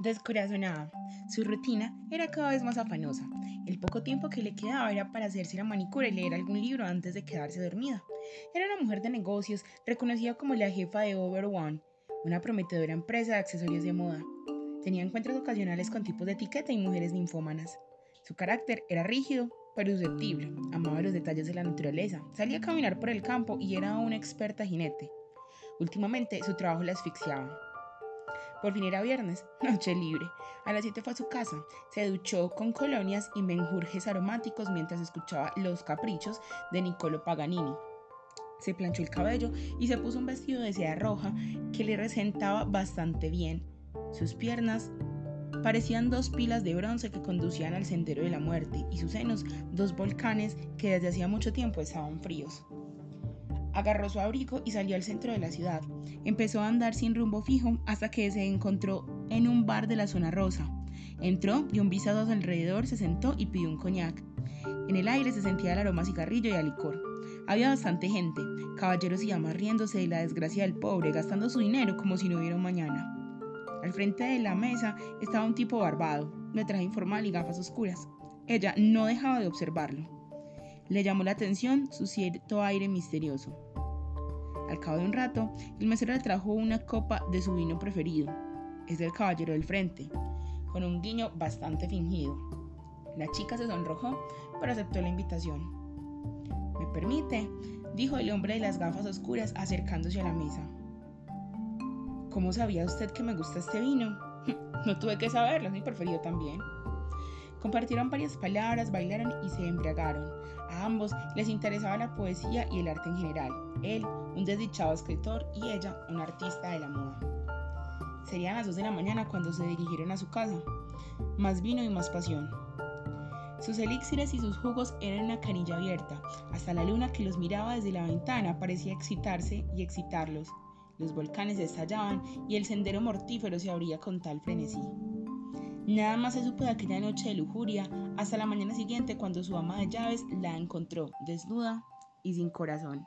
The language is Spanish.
Descorazonada, su rutina era cada vez más afanosa. El poco tiempo que le quedaba era para hacerse la manicura y leer algún libro antes de quedarse dormida. Era una mujer de negocios, reconocida como la jefa de Over One, una prometedora empresa de accesorios de moda. Tenía encuentros ocasionales con tipos de etiqueta y mujeres ninfómanas. Su carácter era rígido, pero susceptible. Amaba los detalles de la naturaleza. Salía a caminar por el campo y era una experta jinete. Últimamente su trabajo la asfixiaba. Por fin era viernes, noche libre. A las 7 fue a su casa. Se duchó con colonias y menjurjes aromáticos mientras escuchaba Los Caprichos de Niccolo Paganini. Se planchó el cabello y se puso un vestido de seda roja que le resentaba bastante bien. Sus piernas parecían dos pilas de bronce que conducían al sendero de la muerte y sus senos dos volcanes que desde hacía mucho tiempo estaban fríos. Agarró su abrigo y salió al centro de la ciudad. Empezó a andar sin rumbo fijo hasta que se encontró en un bar de la zona rosa. Entró, dio un vistazo a su alrededor, se sentó y pidió un coñac. En el aire se sentía el aroma a cigarrillo y a licor. Había bastante gente, caballeros y damas riéndose de la desgracia del pobre, gastando su dinero como si no hubiera un mañana. Al frente de la mesa estaba un tipo barbado, de traje informal y gafas oscuras. Ella no dejaba de observarlo. Le llamó la atención su cierto aire misterioso. Al cabo de un rato, el mesero le trajo una copa de su vino preferido. Es del caballero del frente, con un guiño bastante fingido. La chica se sonrojó, pero aceptó la invitación. ¿Me permite? dijo el hombre de las gafas oscuras acercándose a la mesa. ¿Cómo sabía usted que me gusta este vino? no tuve que saberlo, mi preferido también. Compartieron varias palabras, bailaron y se embriagaron. A ambos les interesaba la poesía y el arte en general. Él, un desdichado escritor, y ella, una artista de la moda. Serían las 2 de la mañana cuando se dirigieron a su casa. Más vino y más pasión. Sus elixires y sus jugos eran una canilla abierta. Hasta la luna que los miraba desde la ventana parecía excitarse y excitarlos. Los volcanes estallaban y el sendero mortífero se abría con tal frenesí. Nada más se supo de aquella noche de lujuria hasta la mañana siguiente cuando su ama de llaves la encontró desnuda y sin corazón.